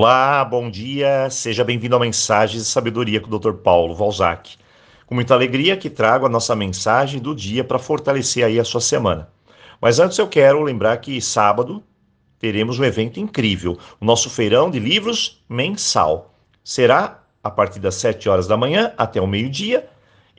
Olá, bom dia, seja bem-vindo a Mensagens de Sabedoria com o Dr. Paulo Valzac. Com muita alegria que trago a nossa mensagem do dia para fortalecer aí a sua semana. Mas antes eu quero lembrar que sábado teremos um evento incrível, o nosso feirão de livros mensal. Será a partir das 7 horas da manhã até o meio-dia.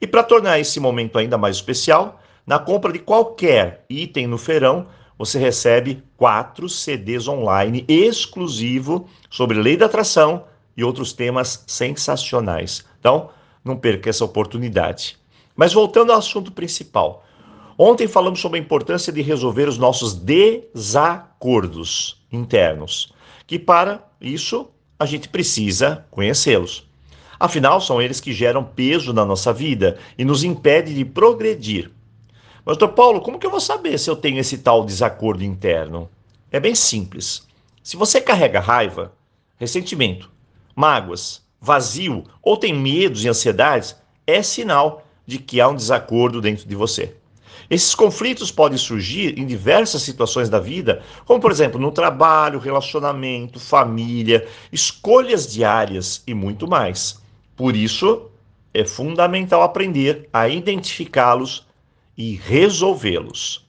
E para tornar esse momento ainda mais especial, na compra de qualquer item no feirão, você recebe quatro CDs online exclusivo sobre lei da atração e outros temas sensacionais. Então, não perca essa oportunidade. Mas voltando ao assunto principal. Ontem falamos sobre a importância de resolver os nossos desacordos internos, que para isso a gente precisa conhecê-los. Afinal, são eles que geram peso na nossa vida e nos impedem de progredir. Mas, doutor Paulo, como que eu vou saber se eu tenho esse tal desacordo interno? É bem simples. Se você carrega raiva, ressentimento, mágoas, vazio ou tem medos e ansiedades, é sinal de que há um desacordo dentro de você. Esses conflitos podem surgir em diversas situações da vida, como por exemplo no trabalho, relacionamento, família, escolhas diárias e muito mais. Por isso, é fundamental aprender a identificá-los e resolvê-los.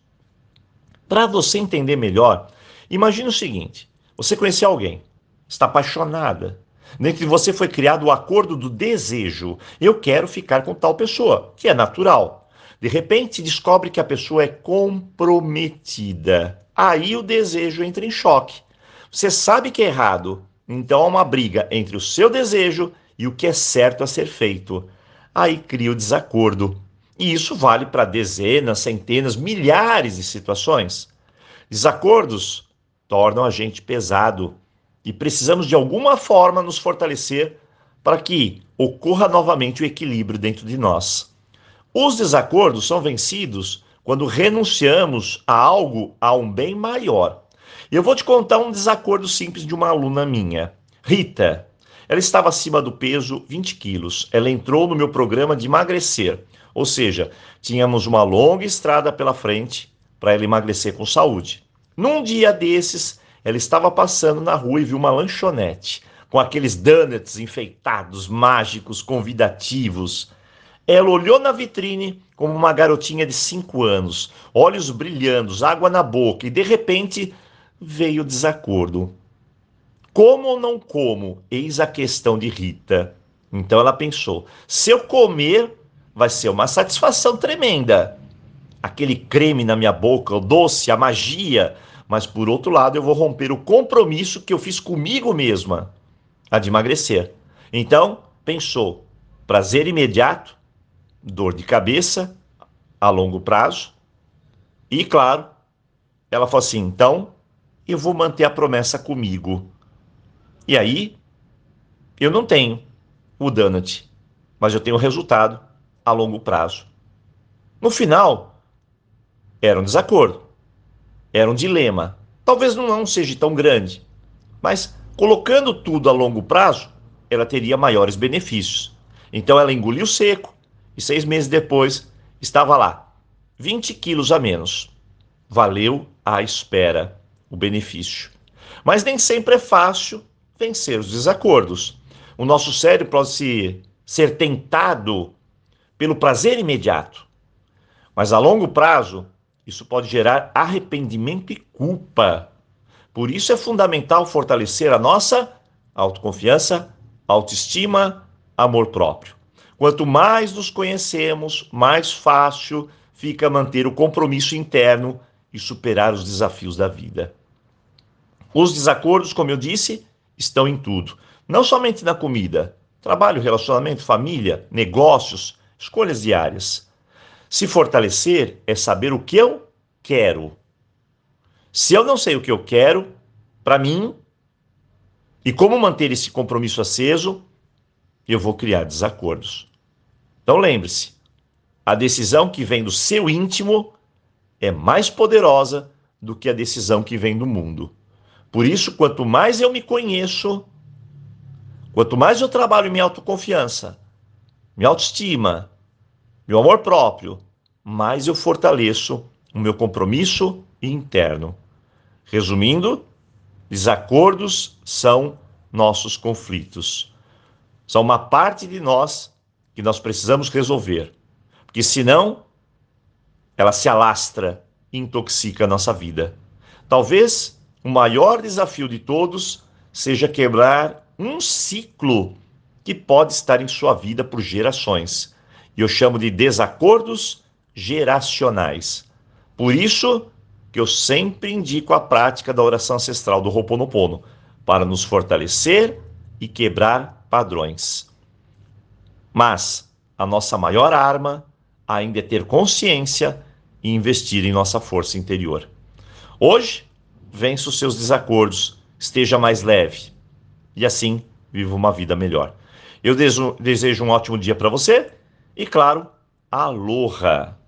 Para você entender melhor, imagine o seguinte: você conhece alguém, está apaixonada. Dentro de você foi criado o acordo do desejo. Eu quero ficar com tal pessoa, que é natural. De repente, descobre que a pessoa é comprometida. Aí o desejo entra em choque. Você sabe que é errado, então há uma briga entre o seu desejo e o que é certo a ser feito. Aí cria o desacordo. E isso vale para dezenas, centenas, milhares de situações. Desacordos tornam a gente pesado e precisamos de alguma forma nos fortalecer para que ocorra novamente o equilíbrio dentro de nós. Os desacordos são vencidos quando renunciamos a algo a um bem maior. Eu vou te contar um desacordo simples de uma aluna minha. Rita, ela estava acima do peso 20 quilos. Ela entrou no meu programa de emagrecer. Ou seja, tínhamos uma longa estrada pela frente para ela emagrecer com saúde. Num dia desses, ela estava passando na rua e viu uma lanchonete com aqueles donuts enfeitados, mágicos, convidativos. Ela olhou na vitrine como uma garotinha de cinco anos, olhos brilhando, água na boca, e de repente veio o desacordo. Como ou não como? Eis a questão de Rita. Então ela pensou: se eu comer, vai ser uma satisfação tremenda. Aquele creme na minha boca, o doce, a magia. Mas por outro lado, eu vou romper o compromisso que eu fiz comigo mesma, a de emagrecer. Então, pensou: prazer imediato, dor de cabeça a longo prazo. E claro, ela falou assim: então eu vou manter a promessa comigo. E aí, eu não tenho o donut, mas eu tenho o resultado a longo prazo. No final, era um desacordo, era um dilema. Talvez não seja tão grande, mas colocando tudo a longo prazo, ela teria maiores benefícios. Então ela engoliu seco e seis meses depois estava lá, 20 quilos a menos. Valeu a espera, o benefício. Mas nem sempre é fácil vencer os desacordos. O nosso cérebro pode se, ser tentado pelo prazer imediato. Mas a longo prazo, isso pode gerar arrependimento e culpa. Por isso é fundamental fortalecer a nossa autoconfiança, autoestima, amor próprio. Quanto mais nos conhecemos, mais fácil fica manter o compromisso interno e superar os desafios da vida. Os desacordos, como eu disse, estão em tudo, não somente na comida, trabalho, relacionamento, família, negócios, Escolhas diárias. Se fortalecer é saber o que eu quero. Se eu não sei o que eu quero, para mim, e como manter esse compromisso aceso, eu vou criar desacordos. Então lembre-se: a decisão que vem do seu íntimo é mais poderosa do que a decisão que vem do mundo. Por isso, quanto mais eu me conheço, quanto mais eu trabalho minha autoconfiança, minha autoestima, meu amor próprio, mais eu fortaleço o meu compromisso interno. Resumindo, desacordos são nossos conflitos. São uma parte de nós que nós precisamos resolver, porque senão ela se alastra e intoxica a nossa vida. Talvez o maior desafio de todos seja quebrar um ciclo que pode estar em sua vida por gerações. E eu chamo de desacordos geracionais. Por isso que eu sempre indico a prática da oração ancestral do Ho'oponopono, para nos fortalecer e quebrar padrões. Mas a nossa maior arma ainda é ter consciência e investir em nossa força interior. Hoje, vença os seus desacordos, esteja mais leve e assim viva uma vida melhor. Eu desejo, um ótimo dia para você e, claro, aloha!